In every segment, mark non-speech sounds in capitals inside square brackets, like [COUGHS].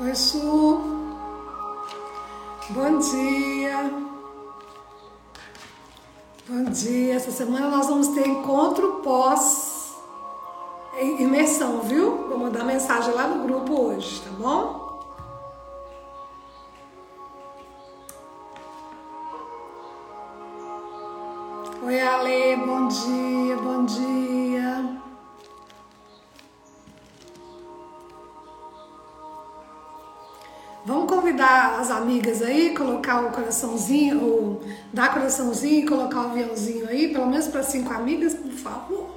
Oi, Su. Bom dia. Bom dia. Essa semana nós vamos ter encontro pós imersão, viu? Vou mandar mensagem lá no grupo hoje, tá bom? Amigas aí, colocar o coraçãozinho, ou dar coraçãozinho e colocar o aviãozinho aí, pelo menos para cinco amigas, por favor.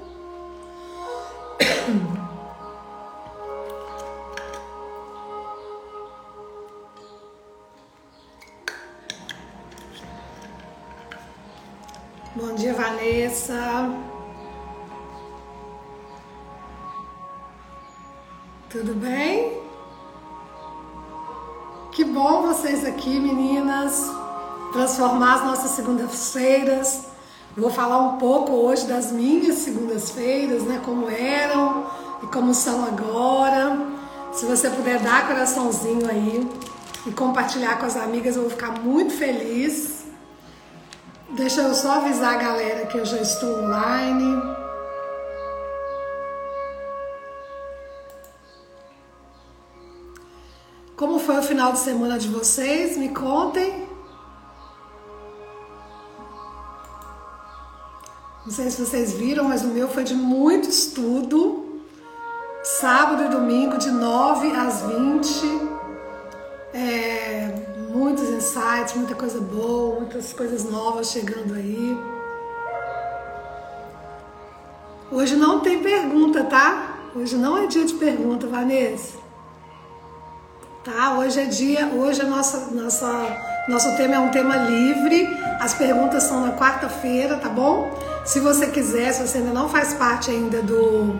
Bom dia, Vanessa. Tudo bem? Bom vocês aqui, meninas. Transformar as nossas segundas-feiras. Vou falar um pouco hoje das minhas segundas-feiras, né? Como eram e como são agora. Se você puder dar coraçãozinho aí e compartilhar com as amigas, eu vou ficar muito feliz. Deixa eu só avisar a galera que eu já estou online. Foi o final de semana de vocês? Me contem. Não sei se vocês viram, mas o meu foi de muito estudo. Sábado e domingo, de 9 às 20. É, muitos insights, muita coisa boa, muitas coisas novas chegando aí. Hoje não tem pergunta, tá? Hoje não é dia de pergunta, Vanessa tá? Hoje é dia, hoje a nossa, nossa, nosso tema é um tema livre. As perguntas são na quarta-feira, tá bom? Se você quiser, se você ainda não faz parte ainda do,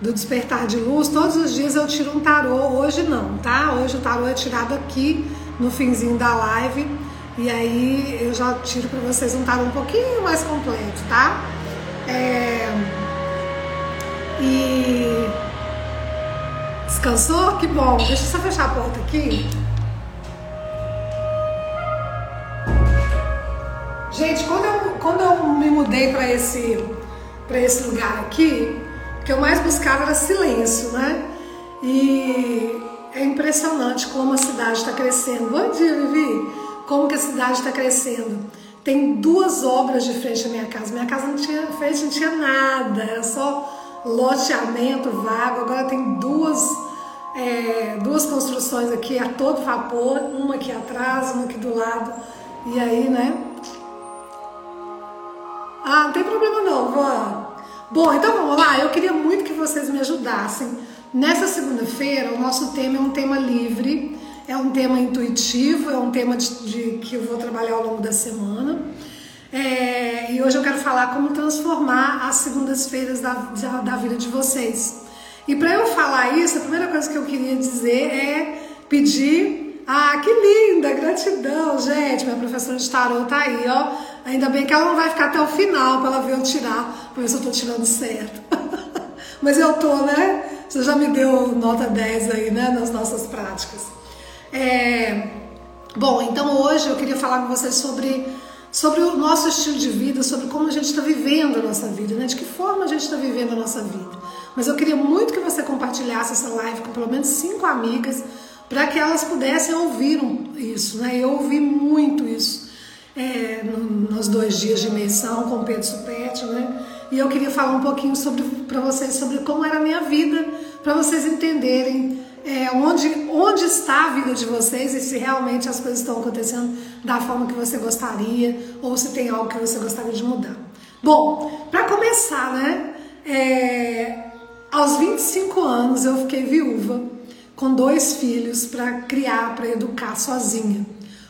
do Despertar de Luz, todos os dias eu tiro um tarô. Hoje não, tá? Hoje o tarô é tirado aqui no finzinho da live. E aí eu já tiro para vocês um tarô um pouquinho mais completo, tá? É... E Descansou? Que bom. Deixa eu só fechar a porta aqui. Gente, quando eu, quando eu me mudei para esse, esse lugar aqui, o que eu mais buscava era silêncio, né? E é impressionante como a cidade está crescendo. Bom dia, Vivi. Como que a cidade está crescendo. Tem duas obras de frente à minha casa. Minha casa não tinha frente, não tinha nada, era só loteamento vago. Agora tem duas é, duas construções aqui a todo vapor, uma aqui atrás, uma aqui do lado. E aí, né? Ah, não tem problema não, vó. Bom, então vamos lá. Eu queria muito que vocês me ajudassem. Nessa segunda-feira, o nosso tema é um tema livre, é um tema intuitivo, é um tema de, de que eu vou trabalhar ao longo da semana. É, e hoje eu quero falar como transformar as segundas-feiras da, da, da vida de vocês. E para eu falar isso, a primeira coisa que eu queria dizer é pedir. Ah, que linda, gratidão, gente. Minha professora de tarô tá aí, ó. Ainda bem que ela não vai ficar até o final para ela ver eu tirar, para ver se eu tô tirando certo. [LAUGHS] Mas eu tô, né? Você já me deu nota 10 aí, né, nas nossas práticas. É... Bom, então hoje eu queria falar com vocês sobre sobre o nosso estilo de vida, sobre como a gente está vivendo a nossa vida, né? De que forma a gente está vivendo a nossa vida. Mas eu queria muito que você compartilhasse essa live com pelo menos cinco amigas para que elas pudessem ouvir isso, né? Eu ouvi muito isso é, nos dois dias de imersão com Pedro Supete, né? E eu queria falar um pouquinho sobre para vocês sobre como era a minha vida, para vocês entenderem é, onde, onde está a vida de vocês e se realmente as coisas estão acontecendo da forma que você gostaria ou se tem algo que você gostaria de mudar. Bom, para começar, né? É, aos 25 anos eu fiquei viúva, com dois filhos para criar, para educar sozinha.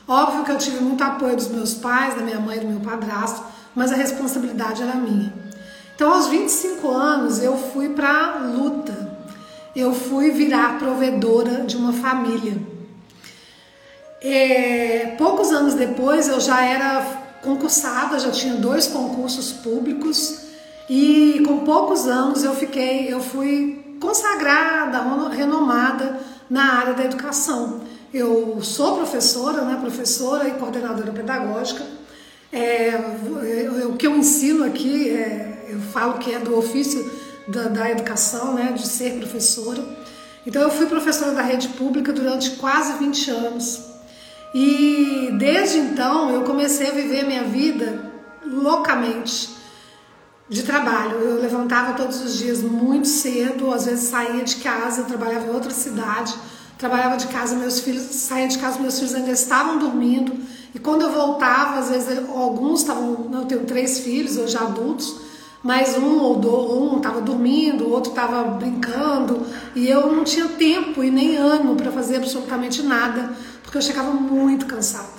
Óbvio que eu tive muito apoio dos meus pais, da minha mãe do meu padrasto, mas a responsabilidade era minha. Então, aos 25 anos, eu fui para a luta. Eu fui virar provedora de uma família. É, poucos anos depois, eu já era concursada, já tinha dois concursos públicos e com poucos anos eu fiquei, eu fui consagrada, renomada na área da educação. Eu sou professora, né, professora e coordenadora pedagógica. É, eu, o que eu ensino aqui, é, eu falo que é do ofício da, da educação, né, de ser professora. Então eu fui professora da rede pública durante quase 20 anos. E desde então eu comecei a viver minha vida loucamente de trabalho. Eu levantava todos os dias muito cedo, às vezes saía de casa, trabalhava em outra cidade, trabalhava de casa, meus filhos saía de casa, meus filhos ainda estavam dormindo. E quando eu voltava, às vezes alguns estavam, eu tenho três filhos, hoje adultos, mas um ou dois, um estava dormindo, o outro estava brincando, e eu não tinha tempo e nem ânimo para fazer absolutamente nada, porque eu chegava muito cansada.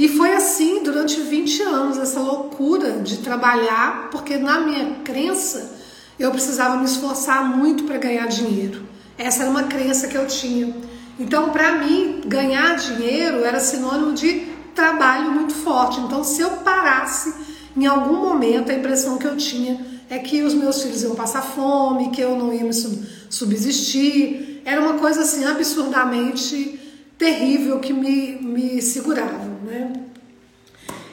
E foi assim durante 20 anos, essa loucura de trabalhar, porque na minha crença eu precisava me esforçar muito para ganhar dinheiro. Essa era uma crença que eu tinha. Então, para mim, ganhar dinheiro era sinônimo de trabalho muito forte. Então, se eu parasse em algum momento, a impressão que eu tinha é que os meus filhos iam passar fome, que eu não ia me subsistir. Era uma coisa assim absurdamente terrível que me, me segurava, né?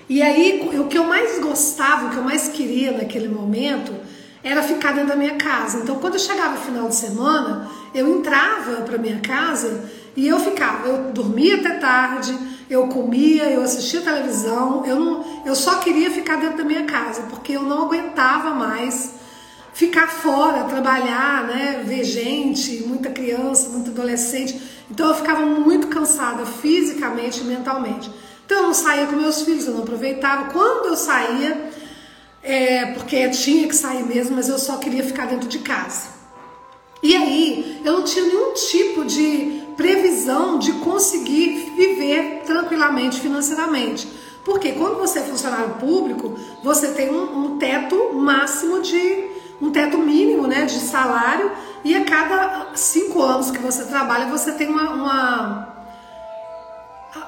E aí, o que eu mais gostava, o que eu mais queria naquele momento era ficar dentro da minha casa. Então, quando eu chegava no final de semana, eu entrava para minha casa e eu ficava, eu dormia até tarde, eu comia, eu assistia televisão, eu, não, eu só queria ficar dentro da minha casa, porque eu não aguentava mais ficar fora, trabalhar, né, ver gente, muita criança, muito adolescente. Então eu ficava muito cansada fisicamente e mentalmente. Então eu não saía com meus filhos, eu não aproveitava. Quando eu saía, é, porque tinha que sair mesmo, mas eu só queria ficar dentro de casa. E aí eu não tinha nenhum tipo de previsão de conseguir viver tranquilamente financeiramente. Porque quando você é funcionário público, você tem um, um teto máximo de um teto mínimo né, de salário e a cada cinco anos que você trabalha você tem uma, uma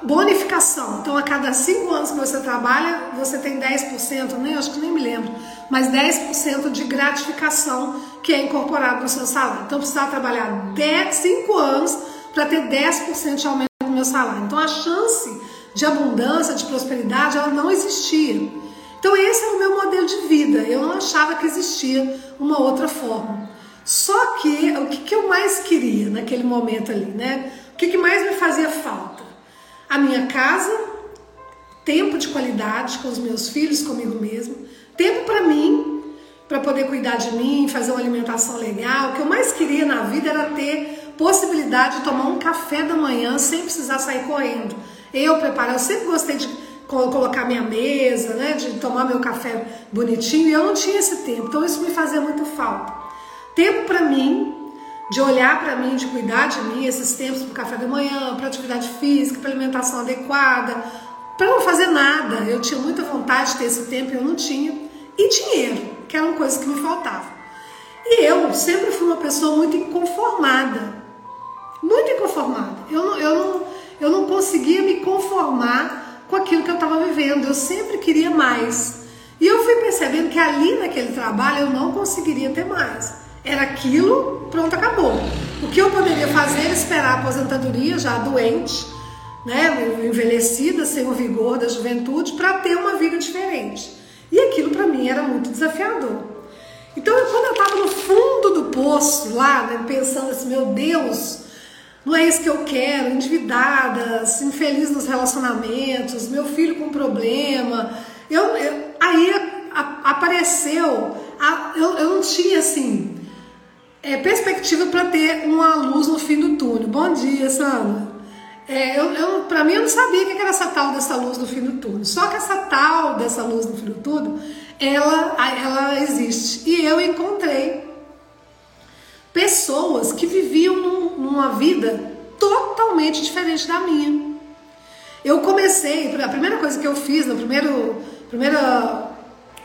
bonificação. Então, a cada cinco anos que você trabalha, você tem 10%, nem acho que nem me lembro, mas 10% de gratificação que é incorporado no seu salário. Então, precisava trabalhar 10, 5 anos para ter 10% de aumento no meu salário. Então, a chance de abundância, de prosperidade, ela não existia. Então esse era o meu modelo de vida. Eu não achava que existia uma outra forma. Só que o que, que eu mais queria naquele momento ali, né? O que, que mais me fazia falta? A minha casa, tempo de qualidade com os meus filhos, comigo mesmo, tempo para mim, para poder cuidar de mim, fazer uma alimentação legal. O que eu mais queria na vida era ter possibilidade de tomar um café da manhã sem precisar sair correndo. Eu preparar, eu sempre gostei de colocar minha mesa, né, de tomar meu café bonitinho, e eu não tinha esse tempo. Então isso me fazia muito falta. Tempo para mim, de olhar para mim, de cuidar de mim, esses tempos para café da manhã, para atividade física, para alimentação adequada, para não fazer nada. Eu tinha muita vontade de ter esse tempo eu não tinha. E dinheiro, que era uma coisa que me faltava. E eu sempre fui uma pessoa muito inconformada. Muito inconformada. Eu não, eu não, eu não conseguia me conformar com aquilo que eu estava vivendo. Eu sempre queria mais. E eu fui percebendo que ali naquele trabalho eu não conseguiria ter mais. Era aquilo, pronto, acabou. O que eu poderia fazer era esperar a aposentadoria, já doente, né, envelhecida, sem o vigor da juventude, para ter uma vida diferente. E aquilo para mim era muito desafiador. Então, quando eu estava no fundo do poço, lá, né, pensando assim, meu Deus, não é isso que eu quero, endividada, infeliz nos relacionamentos, meu filho com problema. Eu, eu aí a, apareceu, a, eu, eu não tinha assim é, perspectiva para ter uma luz no fim do túnel. Bom dia, Sandra. É, eu, eu, para mim, eu não sabia o que era essa tal dessa luz no fim do túnel. Só que essa tal dessa luz no fim do túnel, ela, ela existe. E eu encontrei pessoas que viviam num, numa vida totalmente diferente da minha. Eu comecei, a primeira coisa que eu fiz, no primeiro primeira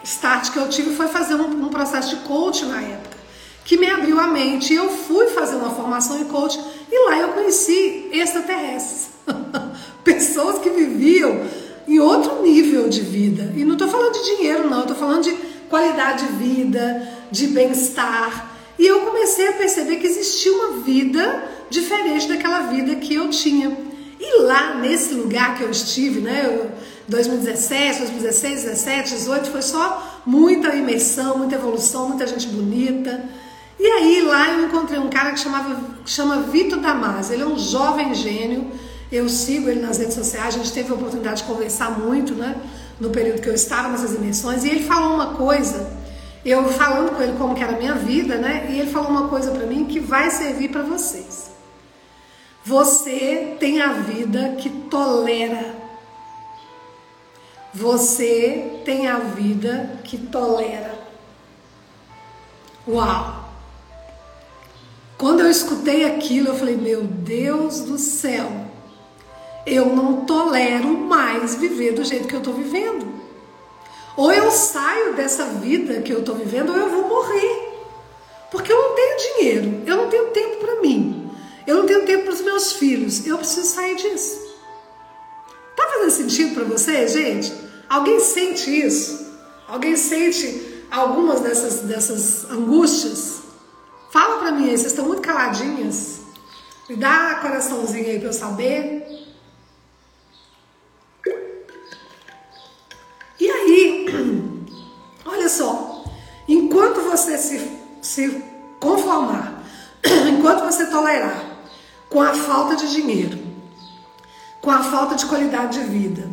start que eu tive foi fazer um, um processo de coach na época, que me abriu a mente. Eu fui fazer uma formação em coach e lá eu conheci extraterrestres, [LAUGHS] pessoas que viviam em outro nível de vida. E não estou falando de dinheiro, não, estou falando de qualidade de vida, de bem-estar. E eu comecei a perceber que existia uma vida diferente daquela vida que eu tinha. E lá nesse lugar que eu estive, né, eu, 2017, 2016, 17, 18, foi só muita imersão, muita evolução, muita gente bonita. E aí lá eu encontrei um cara que chamava, chama Vitor Damas. Ele é um jovem gênio. Eu sigo ele nas redes sociais. A gente teve a oportunidade de conversar muito, né? No período que eu estava nessas imersões. E ele falou uma coisa. Eu falando com ele como que era a minha vida, né? E ele falou uma coisa para mim que vai servir para vocês. Você tem a vida que tolera. Você tem a vida que tolera. Uau! Quando eu escutei aquilo, eu falei: Meu Deus do céu, eu não tolero mais viver do jeito que eu estou vivendo. Ou eu saio dessa vida que eu estou vivendo, ou eu vou morrer. Porque eu não tenho dinheiro, eu não tenho tempo para mim, eu não tenho tempo para os meus filhos, eu preciso sair disso. Tá fazendo sentido para você, gente? Alguém sente isso? Alguém sente algumas dessas, dessas angústias? Fala pra mim aí, vocês estão muito caladinhas. Me dá coraçãozinho aí pra eu saber. [CLEARS THROAT] olha só, enquanto você se, se conformar, [CLEARS THROAT] enquanto você tolerar com a falta de dinheiro, com a falta de qualidade de vida,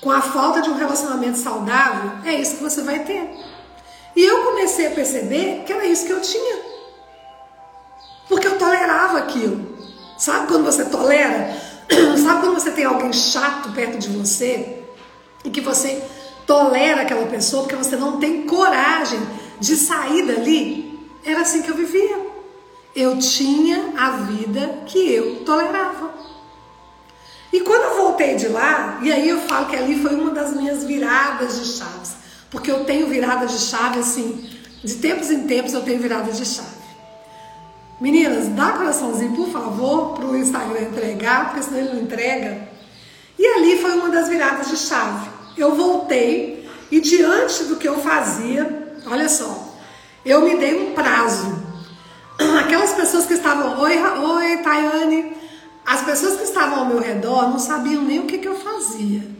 com a falta de um relacionamento saudável, é isso que você vai ter. E eu comecei a perceber que era isso que eu tinha. Porque eu tolerava aquilo. Sabe quando você tolera? [CLEARS THROAT] Sabe quando você tem alguém chato perto de você e que você tolera aquela pessoa porque você não tem coragem de sair dali? Era assim que eu vivia. Eu tinha a vida que eu tolerava. E quando eu voltei de lá, e aí eu falo que ali foi uma das minhas viradas de chaves, porque eu tenho virada de chave assim, de tempos em tempos eu tenho virada de chave. Meninas, dá coraçãozinho, por favor, para o Instagram entregar, porque senão ele não entrega. E ali foi uma das viradas de chave. Eu voltei e diante do que eu fazia, olha só, eu me dei um prazo. [CLEARS THROAT] Aquelas pessoas que estavam, oi, oi, Tayane, as pessoas que estavam ao meu redor não sabiam nem o que, que eu fazia.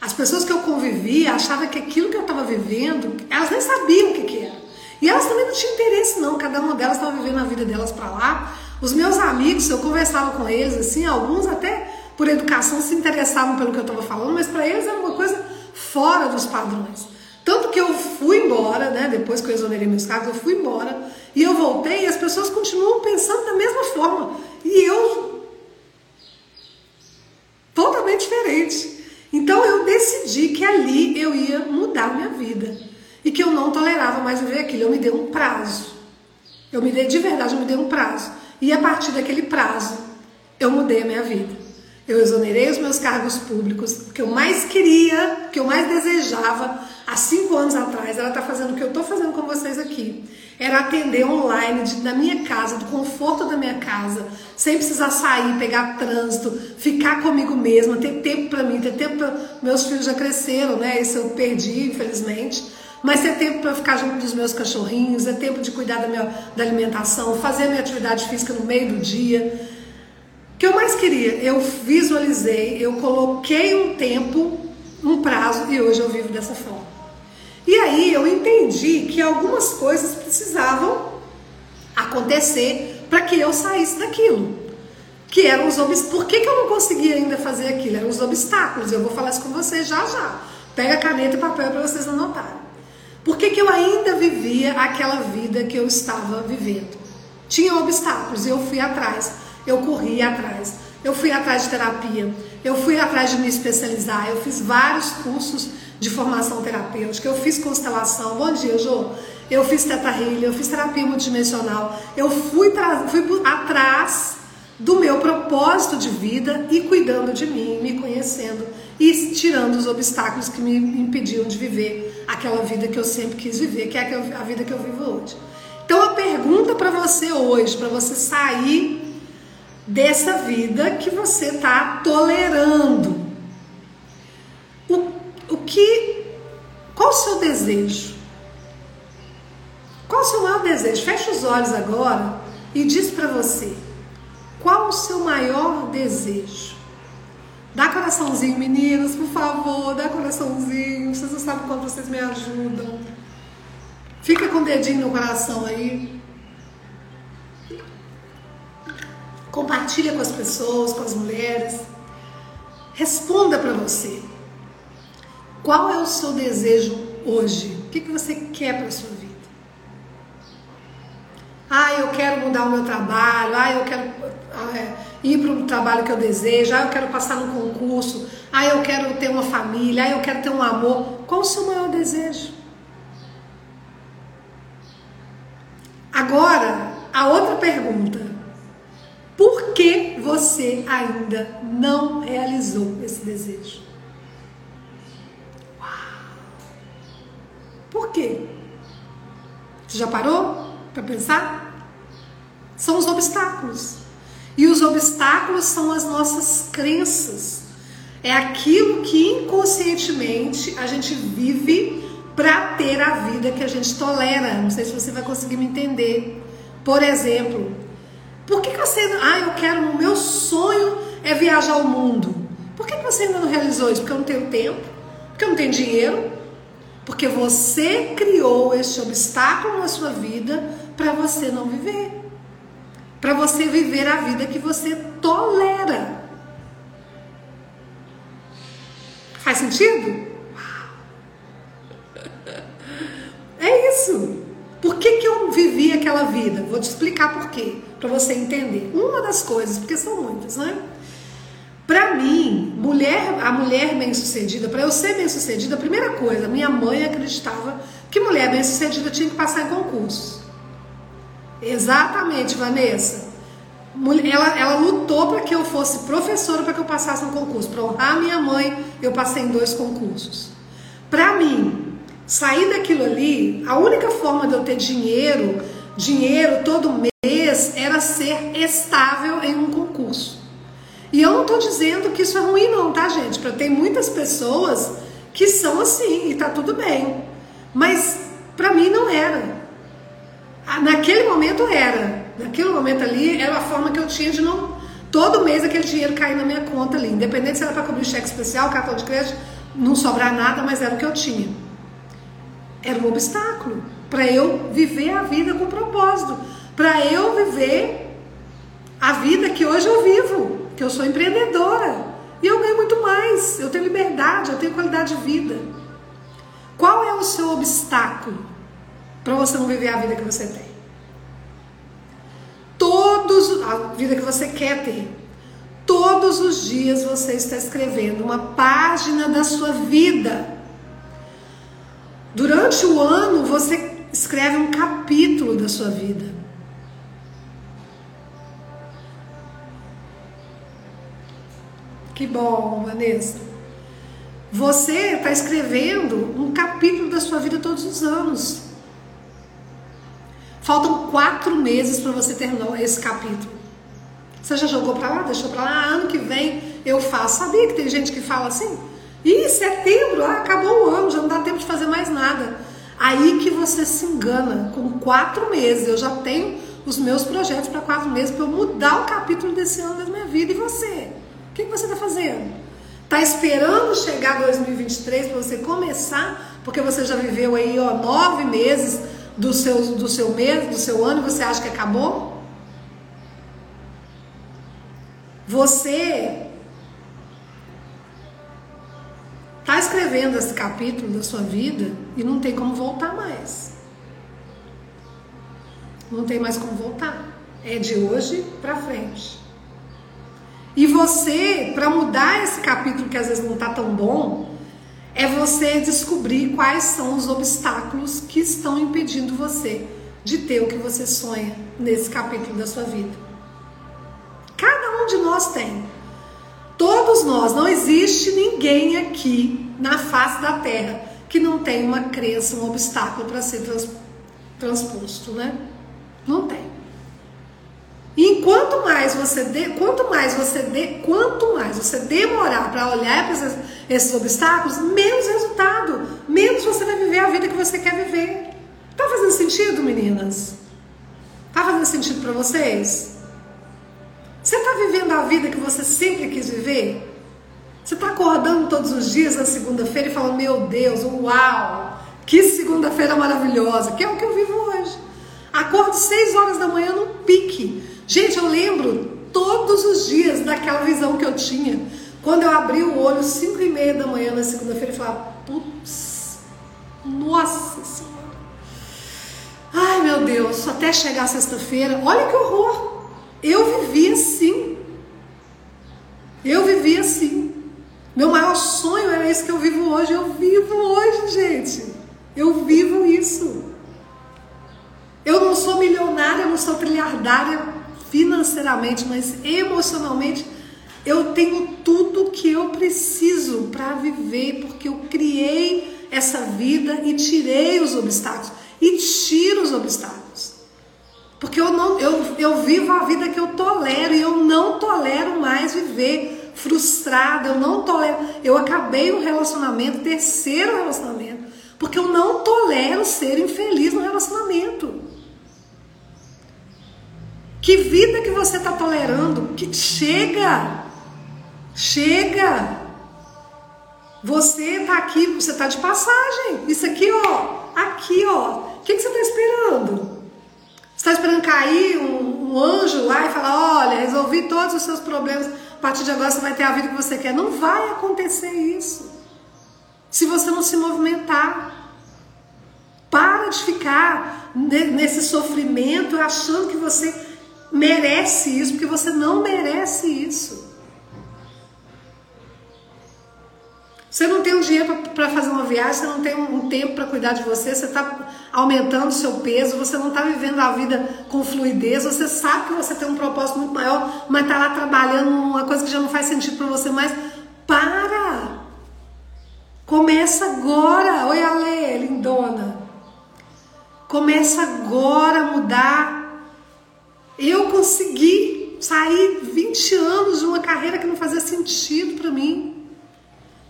As pessoas que eu convivia achavam que aquilo que eu estava vivendo, elas nem sabiam o que, que era. E elas também não tinham interesse, não. Cada uma delas estava vivendo a vida delas para lá. Os meus amigos, eu conversava com eles, assim, alguns até por educação se interessavam pelo que eu estava falando, mas para eles era uma coisa fora dos padrões. Tanto que eu fui embora, né? Depois que eu exonerei meus cargos, eu fui embora e eu voltei e as pessoas continuam pensando da mesma forma. E eu totalmente diferente. Então eu decidi que ali eu ia mudar minha vida e que eu não tolerava mais viver aquilo. Eu me dei um prazo. Eu me dei de verdade, eu me dei um prazo. E a partir daquele prazo, eu mudei a minha vida. Eu exonerei os meus cargos públicos. O que eu mais queria, o que eu mais desejava há cinco anos atrás, era estar fazendo o que eu estou fazendo com vocês aqui. Era atender online de, da minha casa, do conforto da minha casa, sem precisar sair, pegar trânsito, ficar comigo mesma, ter tempo para mim, ter tempo para. Meus filhos já cresceram, né? Isso eu perdi, infelizmente mas é tempo para ficar junto dos meus cachorrinhos, é tempo de cuidar da minha da alimentação, fazer a minha atividade física no meio do dia. Que eu mais queria? Eu visualizei, eu coloquei um tempo, um prazo e hoje eu vivo dessa forma. E aí eu entendi que algumas coisas precisavam acontecer para que eu saísse daquilo. Que eram os obstáculos. Por que, que eu não conseguia ainda fazer aquilo? Eram os obstáculos. Eu vou falar isso com vocês já já. Pega caneta e papel para vocês anotarem. Por que, que eu ainda vivia aquela vida que eu estava vivendo? Tinha obstáculos, eu fui atrás, eu corri atrás, eu fui atrás de terapia, eu fui atrás de me especializar, eu fiz vários cursos de formação terapêutica, eu fiz constelação, bom dia, Jô. Eu fiz teta healing, eu fiz terapia multidimensional, eu fui, pra, fui atrás do meu propósito de vida e cuidando de mim, me conhecendo e tirando os obstáculos que me impediam de viver aquela vida que eu sempre quis viver, que é a vida que eu vivo hoje. Então a pergunta para você hoje, para você sair dessa vida que você está tolerando, o, o que, qual o seu desejo? Qual o seu maior desejo? Fecha os olhos agora e diz para você: qual o seu maior desejo? Dá coraçãozinho, meninos, por favor, dá coraçãozinho. Vocês não sabem quanto vocês me ajudam. Fica com o dedinho no coração aí. Compartilha com as pessoas, com as mulheres. Responda para você. Qual é o seu desejo hoje? O que, que você quer para a sua vida? Ah, eu quero mudar o meu trabalho. Ah, eu quero é, ir para o trabalho que eu desejo. Ah, eu quero passar no concurso. Ah, eu quero ter uma família. Ah, eu quero ter um amor. Qual o seu maior desejo? Agora, a outra pergunta. Por que você ainda não realizou esse desejo? Uau! Por quê? Você já parou para pensar? São os obstáculos. E os obstáculos são as nossas crenças. É aquilo que inconscientemente a gente vive para ter a vida que a gente tolera. Não sei se você vai conseguir me entender. Por exemplo, por que, que você. Ah, eu quero. O meu sonho é viajar ao mundo. Por que, que você ainda não realizou isso? Porque eu não tenho tempo? Porque eu não tenho dinheiro? Porque você criou esse obstáculo na sua vida para você não viver. Para você viver a vida que você tolera. Faz sentido? É isso. Por que, que eu vivi aquela vida? Vou te explicar por quê, para você entender. Uma das coisas, porque são muitas, né? Para mim, mulher, a mulher bem-sucedida, para eu ser bem-sucedida, a primeira coisa, minha mãe acreditava que mulher bem-sucedida tinha que passar em concursos. Exatamente, Vanessa. Ela, ela lutou para que eu fosse professora, para que eu passasse no concurso. Para honrar minha mãe, eu passei em dois concursos. Para mim, Sair daquilo ali, a única forma de eu ter dinheiro, dinheiro todo mês, era ser estável em um concurso. E eu não estou dizendo que isso é ruim, não, tá, gente? Porque tem muitas pessoas que são assim e tá tudo bem. Mas para mim não era. Naquele momento era. Naquele momento ali era a forma que eu tinha de não. Todo mês aquele dinheiro cair na minha conta ali. Independente se era para cobrir cheque especial, cartão de crédito, não sobrar nada, mas era o que eu tinha era um obstáculo para eu viver a vida com propósito, para eu viver a vida que hoje eu vivo, que eu sou empreendedora e eu ganho muito mais, eu tenho liberdade, eu tenho qualidade de vida. Qual é o seu obstáculo para você não viver a vida que você tem? Todos a vida que você quer ter. Todos os dias você está escrevendo uma página da sua vida Durante o ano você escreve um capítulo da sua vida. Que bom, Vanessa. Você está escrevendo um capítulo da sua vida todos os anos. Faltam quatro meses para você terminar esse capítulo. Você já jogou para lá? Deixou para lá? Ah, ano que vem eu faço. Sabia que tem gente que fala assim? E setembro, ah, acabou o ano, já não dá tempo de fazer mais nada. Aí que você se engana, com quatro meses, eu já tenho os meus projetos para quatro meses para eu mudar o capítulo desse ano da minha vida. E você? Que, que você está fazendo? Está esperando chegar 2023 para você começar? Porque você já viveu aí ó, nove meses do seu, do seu mês, do seu ano, e você acha que acabou? Você está escrevendo esse capítulo da sua vida e não tem como voltar mais. Não tem mais como voltar. É de hoje para frente. E você, para mudar esse capítulo que às vezes não está tão bom, é você descobrir quais são os obstáculos que estão impedindo você de ter o que você sonha nesse capítulo da sua vida. Cada um de nós tem. Todos nós, não existe ninguém aqui na face da terra que não tem uma crença, um obstáculo para ser trans, transposto, né? Não tem. E quanto mais você de, quanto mais você de, quanto mais você demorar para olhar para esses, esses obstáculos, menos resultado, menos você vai viver a vida que você quer viver. Tá fazendo sentido, meninas? sentido para vocês? Você está vivendo a vida que você sempre quis viver? Você está acordando todos os dias na segunda-feira e falando: Meu Deus, uau, que segunda-feira maravilhosa, que é o que eu vivo hoje. Acordo seis horas da manhã no pique. Gente, eu lembro todos os dias daquela visão que eu tinha. Quando eu abri o olho, cinco e meia da manhã na segunda-feira, e falava: Putz, nossa Senhora. Ai meu Deus, até chegar sexta-feira, olha que horror. Eu vivi assim. Eu vivi assim. Meu maior sonho era esse que eu vivo hoje. Eu vivo hoje, gente. Eu vivo isso. Eu não sou milionária, eu não sou trilhardária financeiramente, mas emocionalmente eu tenho tudo que eu preciso para viver, porque eu criei essa vida e tirei os obstáculos e tiro os obstáculos. Porque eu, não, eu, eu vivo a vida que eu tolero e eu não tolero mais viver frustrada, eu não tolero. Eu acabei um relacionamento, terceiro relacionamento, porque eu não tolero ser infeliz no relacionamento. Que vida que você está tolerando? Que chega! Chega! Você está aqui, você está de passagem. Isso aqui, ó, aqui, ó. O que, que você está esperando? Você está esperando cair um, um, anjo lá e falar: olha, resolvi todos os seus problemas, a partir de agora você vai ter a vida que você quer. Não vai acontecer isso. Se você não se movimentar. Para de ficar nesse sofrimento achando que você merece isso, porque você não merece isso. Você não tem um dinheiro para fazer uma viagem, você não tem um tempo para cuidar de você, você está aumentando o seu peso, você não está vivendo a vida com fluidez, você sabe que você tem um propósito muito maior, mas está lá trabalhando uma coisa que já não faz sentido para você mais. Para! Começa agora! Oi, Ale, lindona! Começa agora a mudar. Eu consegui sair 20 anos de uma carreira que não fazia sentido para mim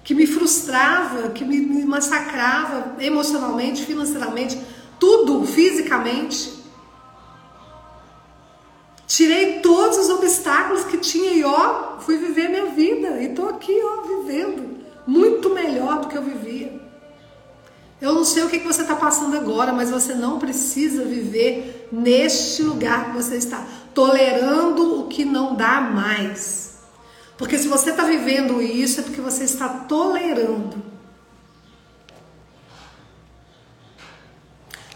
que me frustrava, que me, me massacrava emocionalmente, financeiramente, tudo, fisicamente. Tirei todos os obstáculos que tinha e ó, fui viver minha vida. E tô aqui, ó, vivendo. Muito melhor do que eu vivia. Eu não sei o que, que você está passando agora, mas você não precisa viver neste lugar que você está, tolerando o que não dá mais. Porque se você está vivendo isso, é porque você está tolerando.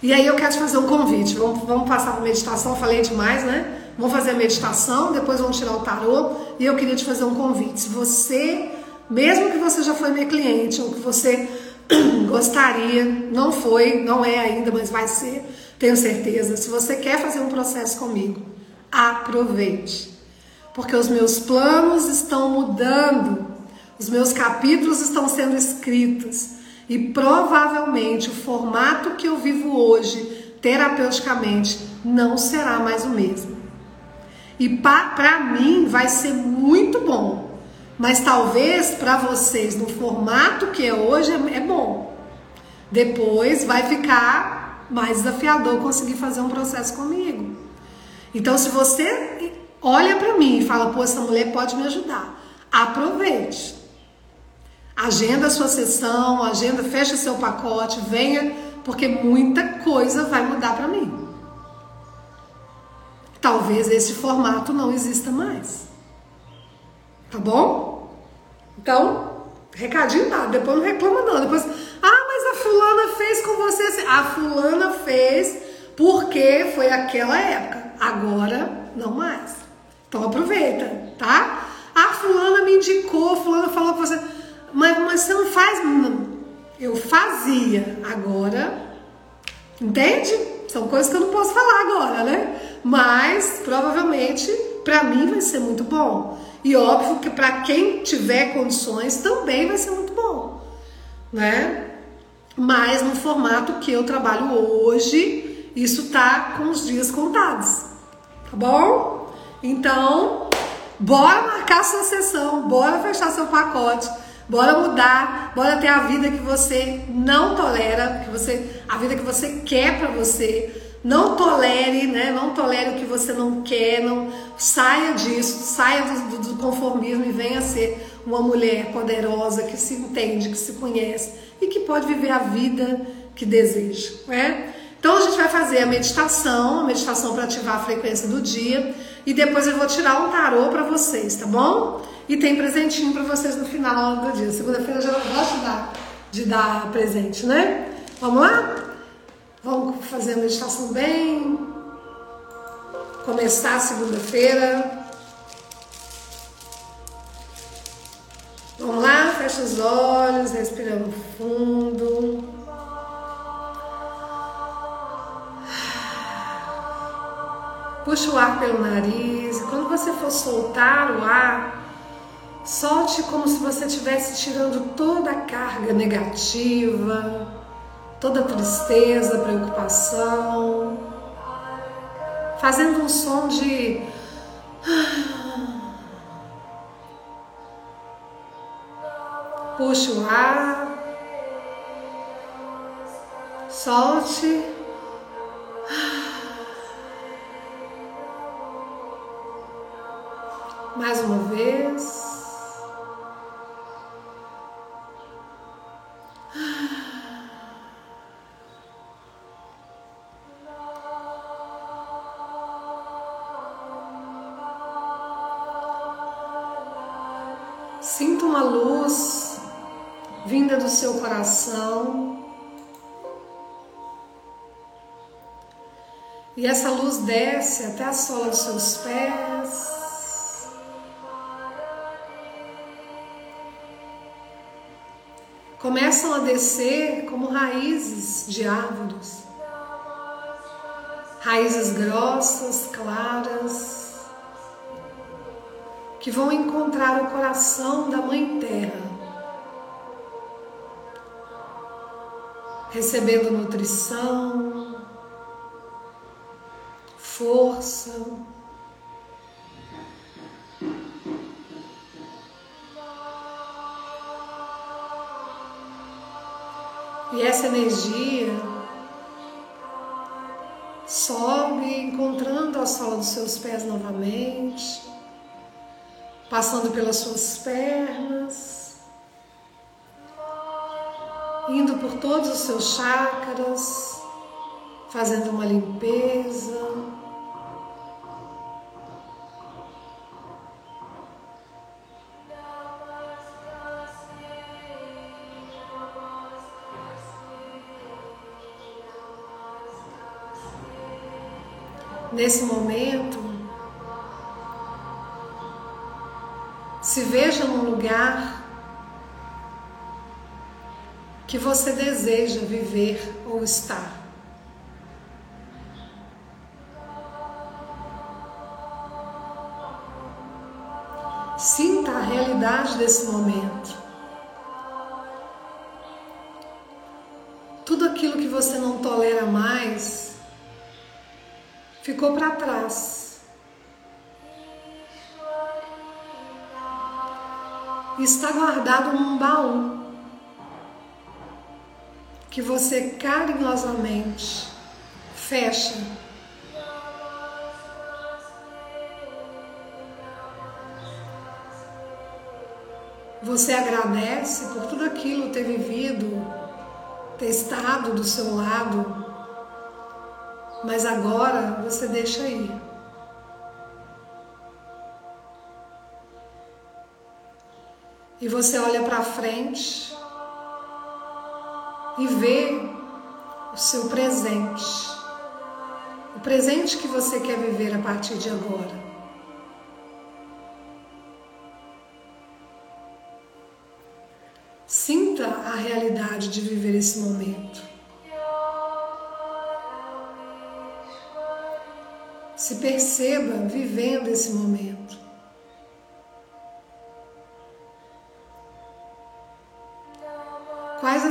E aí eu quero te fazer um convite. Vamos, vamos passar para meditação. falei demais, né? Vamos fazer a meditação, depois vamos tirar o tarô. E eu queria te fazer um convite. Se você, mesmo que você já foi minha cliente, ou que você [COUGHS] gostaria, não foi, não é ainda, mas vai ser, tenho certeza. Se você quer fazer um processo comigo, aproveite porque os meus planos estão mudando, os meus capítulos estão sendo escritos e provavelmente o formato que eu vivo hoje, terapeuticamente, não será mais o mesmo. E para mim vai ser muito bom, mas talvez para vocês, no formato que é hoje, é, é bom. Depois vai ficar mais desafiador conseguir fazer um processo comigo. Então, se você olha para mim e fala: pô, essa mulher pode me ajudar. Aproveite. Agenda a sua sessão, agenda, fecha seu pacote, venha, porque muita coisa vai mudar para mim. Talvez esse formato não exista mais. Tá bom? Então, recadinho nada, depois não reclama não. Depois, ah, mas a fulana fez com você assim. A fulana fez porque foi aquela época. Agora, não mais. Então aproveita, tá? A fulana me indicou, fulana falou que você. Mas, mas você não faz. Não. Eu fazia. Agora. Entende? São coisas que eu não posso falar agora, né? Mas provavelmente para mim vai ser muito bom. E óbvio que para quem tiver condições também vai ser muito bom, né? Mas no formato que eu trabalho hoje, isso tá com os dias contados. Tá bom? Então, bora marcar sua sessão, bora fechar seu pacote, bora mudar, bora ter a vida que você não tolera, que você, a vida que você quer para você, Não tolere, né? Não tolere o que você não quer, não saia disso, saia do, do, conformismo e venha ser uma mulher poderosa que se entende, que se conhece e que pode viver a vida que deseja, né? Então a gente vai fazer a meditação, a meditação para ativar a frequência do dia e depois eu vou tirar um tarô para vocês, tá bom? E tem presentinho para vocês no final do dia. Segunda-feira eu já gosto de dar, de dar presente, né? Vamos lá? Vamos fazer a meditação bem. Começar segunda-feira. Vamos lá, fecha os olhos, respirando fundo. Puxa o ar pelo nariz. E quando você for soltar o ar, solte como se você estivesse tirando toda a carga negativa toda tristeza, preocupação, fazendo um som de [SIGHS] puxe o ar, solte. [SIGHS] Mais uma vez. Coração. E essa luz desce até a sola dos seus pés. Começam a descer como raízes de árvores. Raízes grossas, claras que vão encontrar o coração da Mãe Terra, recebendo nutrição, força. E essa energia sobe, encontrando a sola dos seus pés novamente passando pelas suas pernas, indo por todos os seus chakras, fazendo uma limpeza. Nesse momento, Se veja num lugar que você deseja viver ou estar. Sinta a realidade desse momento. Tudo aquilo que você não tolera mais ficou para trás. está guardado num baú que você carinhosamente fecha. Você agradece por tudo aquilo ter vivido, ter estado do seu lado, mas agora você deixa ir. e você olha para frente e vê o seu presente, o presente que você quer viver a partir de agora. Sinta a realidade de viver esse momento. Se perceba vivendo esse momento.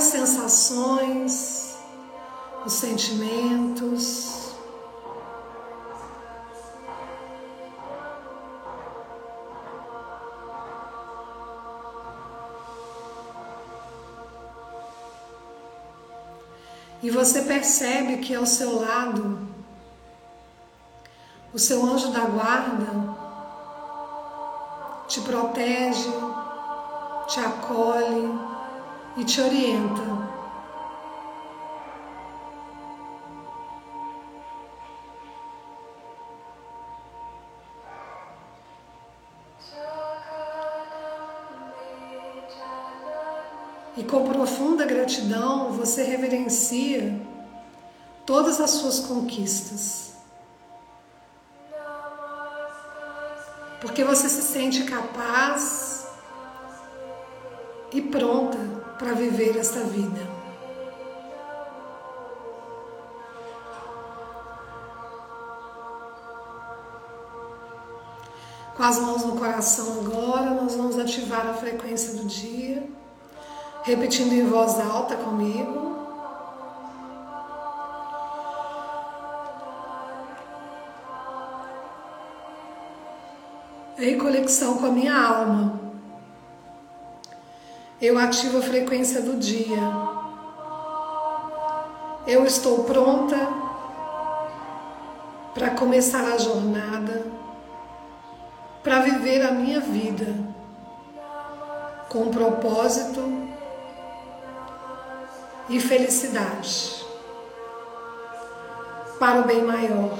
As sensações, os sentimentos. E você percebe que ao seu lado O seu anjo da guarda te protege, te acolhe e te orienta. E com profunda gratidão você reverencia todas as suas conquistas. Porque você se sente capaz e pronta para viver esta vida. Com as mãos no coração agora, nós vamos ativar a frequência do dia repetindo em voz alta comigo. Em conexão com a minha alma, eu ativo a frequência do dia. Eu estou pronta para começar a jornada, para viver a minha vida com propósito e felicidade para o bem maior.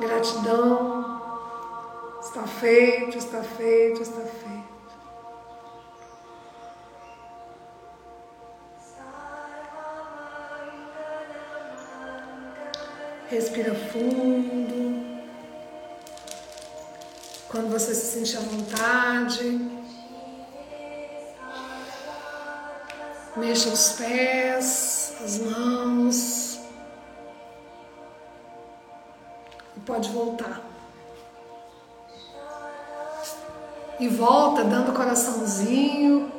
Gratidão. Está feito, está feito, está feito. Respira fundo. Quando você se sentir à vontade, Mexa os pés, as mãos. E pode voltar. E volta dando coraçãozinho.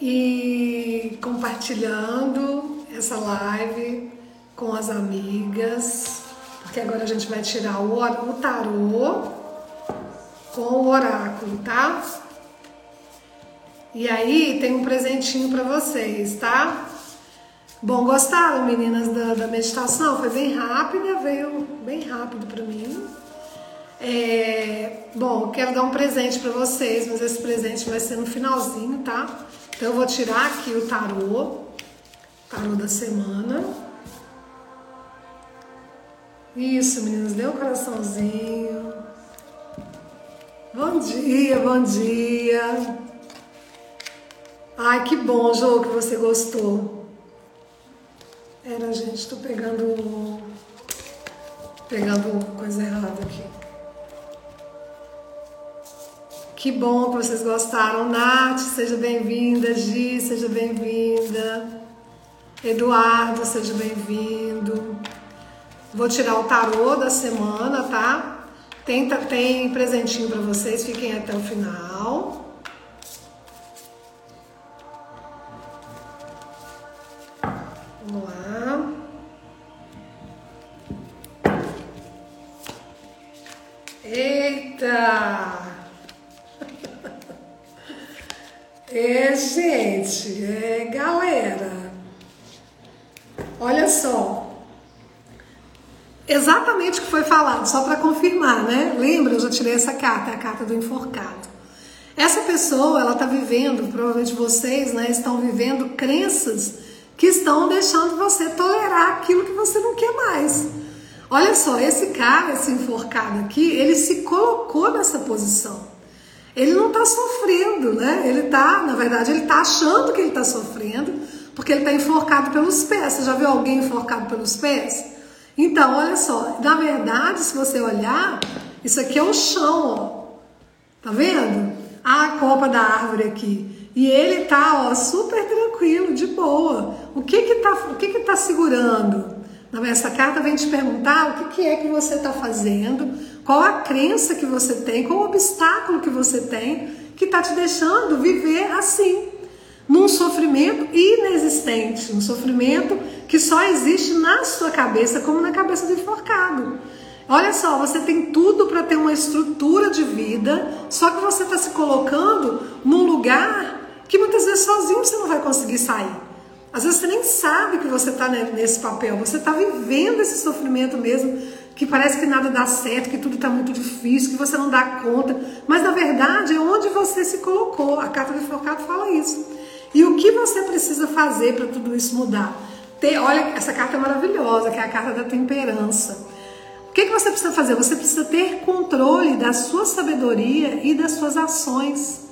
E compartilhando essa live com as amigas. Porque agora a gente vai tirar o, o tarô com o oráculo, tá? E aí tem um presentinho para vocês, tá? Bom, gostaram, meninas, da, da, meditação? Foi bem rápida, veio bem rápido para mim. É, bom, quero dar um presente para vocês, mas esse presente vai ser no finalzinho, tá? Então eu vou tirar aqui o tarô, tarô da semana. Isso, meninas, dê um coraçãozinho. Bom dia, bom dia. Ai, que bom, Jô, que você gostou. Era, gente, tô pegando. pegando coisa errada aqui. Que bom que vocês gostaram. Nath, seja bem-vinda. Gi, seja bem-vinda. Eduardo, seja bem-vindo. Vou tirar o tarô da semana, tá? Tem, tem presentinho para vocês, fiquem até o final. Vamos lá. Gente, é galera. Olha só. Exatamente o que foi falado, só para confirmar, né? Lembra, eu já tirei essa carta, é a carta do enforcado. Essa pessoa, ela está vivendo, provavelmente vocês, né, estão vivendo crenças que estão deixando você tolerar aquilo que você não quer mais. Olha só, esse cara, esse enforcado aqui, ele se colocou nessa posição. Ele não está sofrendo, né? Ele está, na verdade, ele está achando que ele está sofrendo, porque ele está enforcado pelos pés. Você já viu alguém enforcado pelos pés? Então, olha só, na verdade, se você olhar, isso aqui é o chão, ó. Tá vendo? a copa da árvore aqui. E ele tá, ó, super tranquilo, de boa. O que que tá, o que que tá segurando? Essa carta vem te perguntar o que, que é que você está fazendo, qual a crença que você tem, qual o obstáculo que você tem que está te deixando viver assim, num sofrimento inexistente, um sofrimento que só existe na sua cabeça, como na cabeça do enforcado. Olha só, você tem tudo para ter uma estrutura de vida, só que você está se colocando num lugar que muitas vezes sozinho você não vai conseguir sair. Às vezes você nem sabe que você está nesse papel, você está vivendo esse sofrimento mesmo, que parece que nada dá certo, que tudo está muito difícil, que você não dá conta. Mas na verdade é onde você se colocou. A carta do enforcado fala isso. E o que você precisa fazer para tudo isso mudar? Ter, olha, essa carta é maravilhosa, que é a carta da temperança. O que, que você precisa fazer? Você precisa ter controle da sua sabedoria e das suas ações.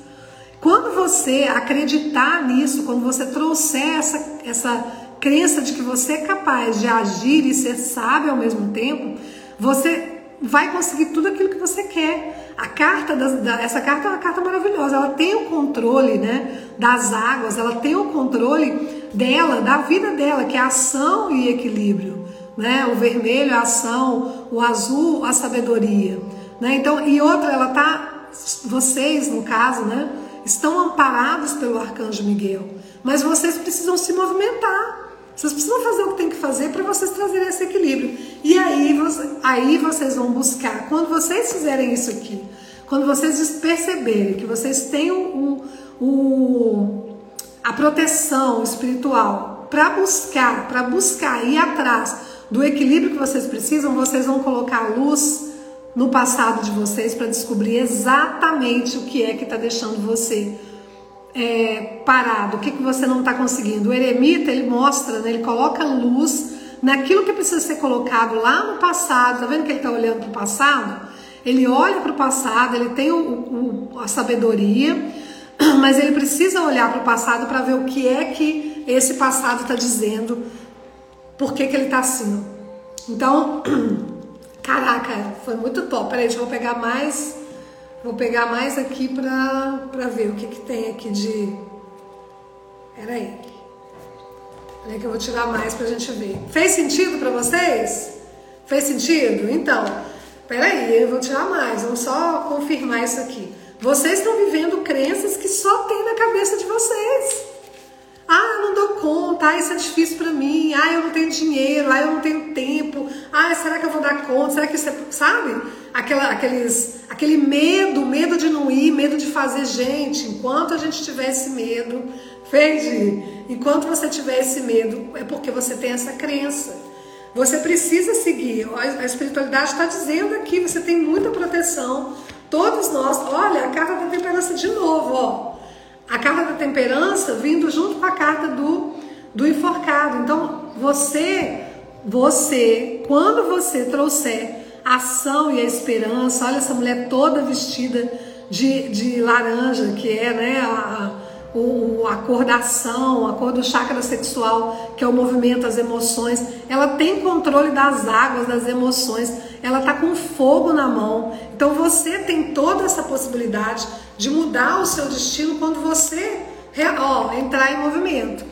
Quando você acreditar nisso, quando você trouxer essa, essa crença de que você é capaz de agir e ser sábio ao mesmo tempo, você vai conseguir tudo aquilo que você quer. A carta da, da, essa carta é uma carta maravilhosa. Ela tem o controle, né, das águas. Ela tem o controle dela, da vida dela, que é ação e equilíbrio, né? O vermelho, a ação, o azul, a sabedoria, né? Então, e outra, ela tá, vocês no caso, né? estão amparados pelo arcanjo Miguel, mas vocês precisam se movimentar. Vocês precisam fazer o que tem que fazer para vocês trazerem esse equilíbrio. E aí, aí vocês vão buscar. Quando vocês fizerem isso aqui, quando vocês perceberem que vocês têm o, o, a proteção espiritual para buscar, para buscar ir atrás do equilíbrio que vocês precisam, vocês vão colocar a luz no passado de vocês para descobrir exatamente o que é que está deixando você é, parado, o que, que você não está conseguindo. O eremita ele mostra, né, ele coloca luz naquilo que precisa ser colocado lá no passado. Tá vendo que ele está olhando para o passado? Ele olha para o passado, ele tem o, o, a sabedoria, [CLEARS THROAT] mas ele precisa olhar para o passado para ver o que é que esse passado está dizendo, por que, que ele está assim. Então, [CLEARS THROAT] Caraca, foi muito top. Peraí, deixa eu pegar mais. Vou pegar mais aqui pra ver o que, que tem aqui de. Peraí. Peraí que eu vou tirar mais pra gente ver. Fez sentido pra vocês? Fez sentido? Então, peraí, eu vou tirar mais. Vamos só confirmar isso aqui. Vocês estão vivendo crenças que só tem na cabeça de vocês. Ah, não dou conta, ah, isso é difícil para mim, ah, eu não tenho dinheiro, ah, eu não tenho tempo, ah, será que eu vou dar conta? Será que isso é, sabe? Aquela, aqueles, aquele medo, medo de não ir, medo de fazer gente. Enquanto a gente tiver esse medo, Feide, enquanto você tiver esse medo, é porque você tem essa crença. Você precisa seguir. A espiritualidade está dizendo aqui, você tem muita proteção. Todos nós, olha, a carta da temperança de novo, ó a carta da temperança vindo junto com a carta do, do enforcado. Então, você, você, quando você trouxer a ação e a esperança, olha essa mulher toda vestida de, de laranja, que é né, a, o, a cor da ação, a cor do chakra sexual, que é o movimento, as emoções. Ela tem controle das águas, das emoções. Ela está com fogo na mão. Então você tem toda essa possibilidade de mudar o seu destino quando você ó, entrar em movimento.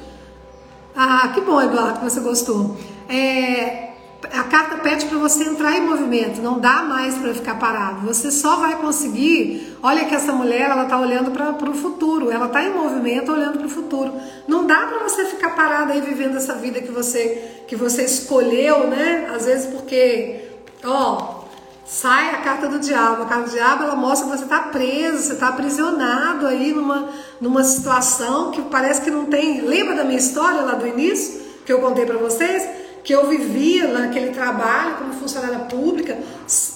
Ah, que bom, Eduardo, que você gostou. É, a carta pede para você entrar em movimento, não dá mais para ficar parado. Você só vai conseguir. Olha que essa mulher, ela tá olhando para o futuro, ela tá em movimento, olhando para o futuro. Não dá para você ficar parado aí vivendo essa vida que você que você escolheu, né? Às vezes porque, ó, sai a carta do diabo. A carta do diabo ela mostra que você está preso, você está aprisionado aí numa numa situação que parece que não tem. Lembra da minha história lá do início que eu contei para vocês? Que eu vivia naquele trabalho como funcionária pública,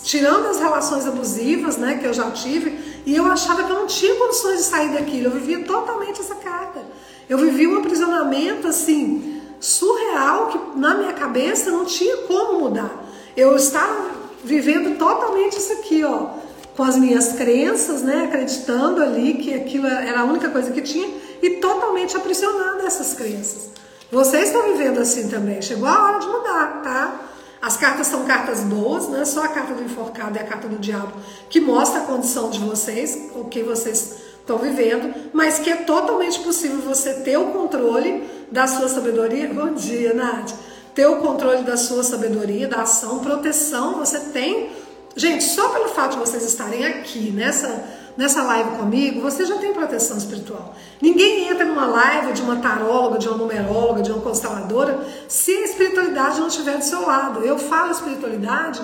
tirando as relações abusivas, né, que eu já tive, e eu achava que eu não tinha condições de sair daquilo. Eu vivia totalmente essa carga. Eu vivia um aprisionamento assim surreal que na minha cabeça não tinha como mudar. Eu estava vivendo totalmente isso aqui, ó, com as minhas crenças, né, acreditando ali que aquilo era a única coisa que tinha e totalmente aprisionada essas crenças. Vocês estão vivendo assim também. Chegou a hora de mudar, tá? As cartas são cartas boas, não é só a carta do enforcado e a carta do diabo que mostra a condição de vocês, o que vocês estão vivendo, mas que é totalmente possível você ter o controle da sua sabedoria. Bom dia, Nath. Ter o controle da sua sabedoria, da ação, proteção. Você tem. Gente, só pelo fato de vocês estarem aqui nessa nessa live comigo, você já tem proteção espiritual. Ninguém entra numa live de uma taróloga, de uma numeróloga, de uma consteladora, se a espiritualidade não estiver do seu lado. Eu falo espiritualidade,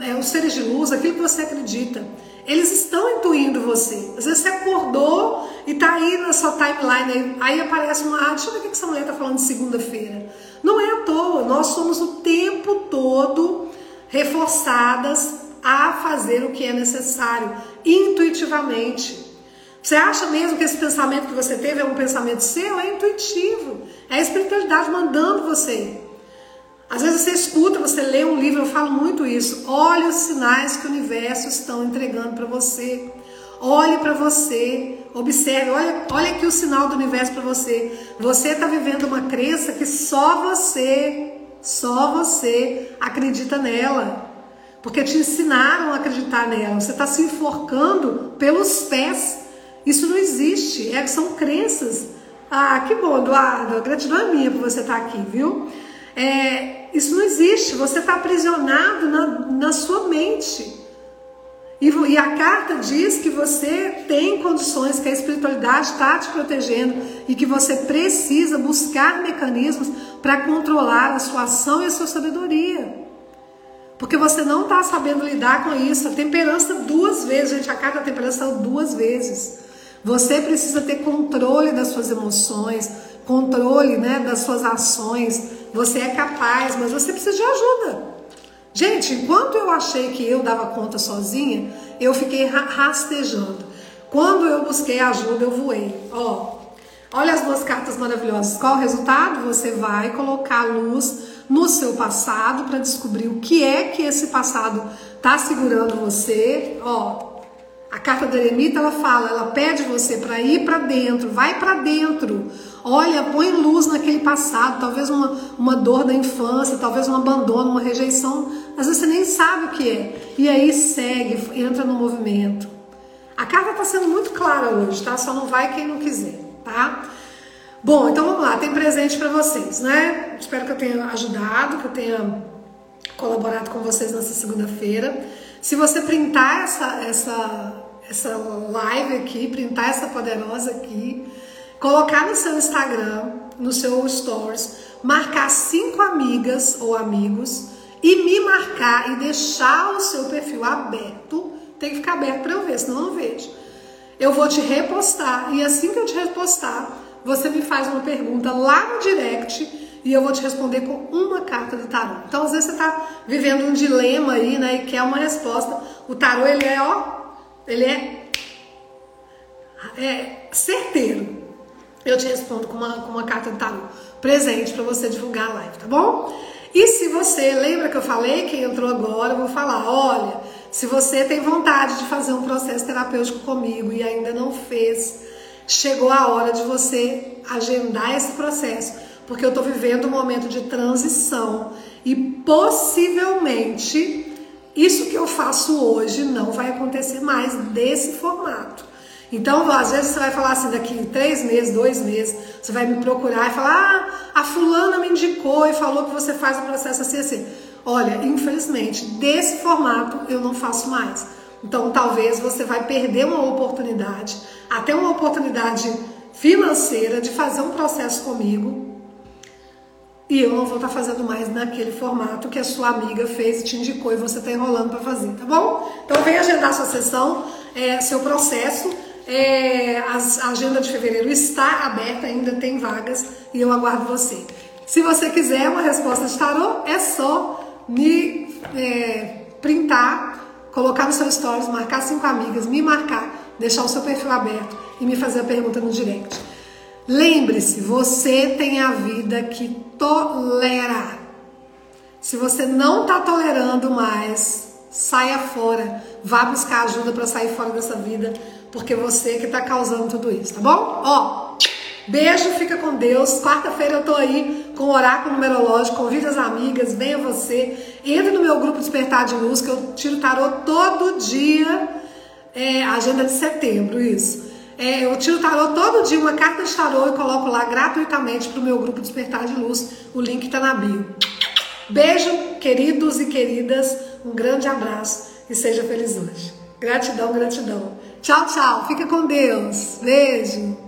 é, os seres de luz, aquilo que você acredita. eles estão intuindo você. Às vezes você acordou e tá aí na sua timeline, aí, aí aparece uma, ah, deixa eu ver o que essa mulher tá falando de segunda-feira. Não é à toa, nós somos o tempo todo reforçadas a fazer o que é necessário, intuitivamente. Você acha mesmo que esse pensamento que você teve é um pensamento seu? É intuitivo. É a espiritualidade mandando você. Às vezes você escuta, você lê um livro, eu falo muito isso. Olhe os sinais que o universo estão entregando para você. Olhe para você, observe, olha, olha aqui o sinal do universo para você. Você está vivendo uma crença que só você, só você acredita nela. Porque te ensinaram a acreditar nela. Você está se enforcando pelos pés. Isso não existe. É, são crenças. Ah, que bom, Eduardo. A gratidão é minha por você estar tá aqui, viu? É, isso não existe, você está aprisionado na, na sua mente. E, e, a carta diz que você tem condições, que a espiritualidade está te protegendo e que você precisa buscar mecanismos para controlar a sua ação e a sua sabedoria. Porque você não está sabendo lidar com isso. A temperança duas vezes, gente, a carta da temperança duas vezes. Você precisa ter controle das suas emoções, controle né, das suas ações. Você é capaz, mas você precisa de ajuda. Gente, enquanto eu achei que eu dava conta sozinha, eu fiquei rastejando. Quando eu busquei ajuda, eu voei. Ó, olha as duas cartas maravilhosas. Qual o resultado? Você vai colocar luz no seu passado para descobrir o que é que esse passado está segurando você. Ó, a carta da eremita ela fala, ela pede você para ir para dentro, vai para dentro. Olha, põe luz naquele passado, talvez uma, uma dor da infância, talvez um abandono, uma rejeição. Vezes você nem sabe o que é. E aí segue, entra no movimento. A carta está sendo muito clara hoje, tá? Só não vai quem não quiser, tá? Bom, então vamos lá, tem presente para vocês, né? Espero que eu tenha ajudado, que eu tenha colaborado com vocês nessa segunda-feira. Se você printar essa, essa, essa live aqui, printar essa poderosa aqui, colocar no seu Instagram, no seu Stories, marcar cinco amigas ou amigos e me marcar e deixar o seu perfil aberto. Tem que ficar aberto para eu ver, senão eu não vejo. Eu vou te repostar e assim que eu te repostar, você me faz uma pergunta lá no direct e eu vou te responder com uma carta do tarô. Então, às vezes você está vivendo um dilema aí, né, e quer uma resposta. O tarô, ele é, ó, ele é, é certeiro. Eu te respondo com uma, com uma carta do tarô. Presente para você divulgar a live, tá bom? E se você, lembra que eu falei, quem entrou agora, eu vou falar, olha, se você tem vontade de fazer um processo terapêutico comigo e ainda não fez, chegou a hora de você agendar esse processo porque eu estou vivendo um momento de transição e possivelmente isso que eu faço hoje não vai acontecer mais desse formato. Então, às vezes você vai falar assim, daqui três meses, dois meses, você vai me procurar e falar, ah, a fulana me indicou e falou que você faz o processo assim, assim. Olha, infelizmente, desse formato eu não faço mais. Então, talvez você vai perder uma oportunidade, até uma oportunidade financeira de fazer um processo comigo e eu não vou estar tá fazendo mais naquele formato que a sua amiga fez te indicou e você está enrolando para fazer, tá bom? Então vem agendar sua sessão, é, seu processo. É, a agenda de fevereiro está aberta, ainda tem vagas e eu aguardo você. Se você quiser uma resposta de tarô, é só me é, printar, colocar no seu stories, marcar cinco amigas, me marcar, deixar o seu perfil aberto e me fazer a pergunta no direct. Lembre-se, você tem a vida que tolera. Se você não está tolerando mais, saia fora. Vá buscar ajuda para sair fora dessa vida, porque você que está causando tudo isso, tá bom? Ó, beijo, fica com Deus. Quarta-feira eu tô aí com o oráculo numerológico. Convide as amigas, venha você. Entre no meu grupo Despertar de Luz, que eu tiro tarô todo dia. É, agenda de setembro, isso. É, eu tiro tarô todo dia, uma carta de tarô e coloco lá gratuitamente para o meu grupo Despertar de Luz. O link está na bio. Beijo, queridos e queridas. Um grande abraço e seja feliz hoje. Gratidão, gratidão. Tchau, tchau. Fica com Deus. Beijo.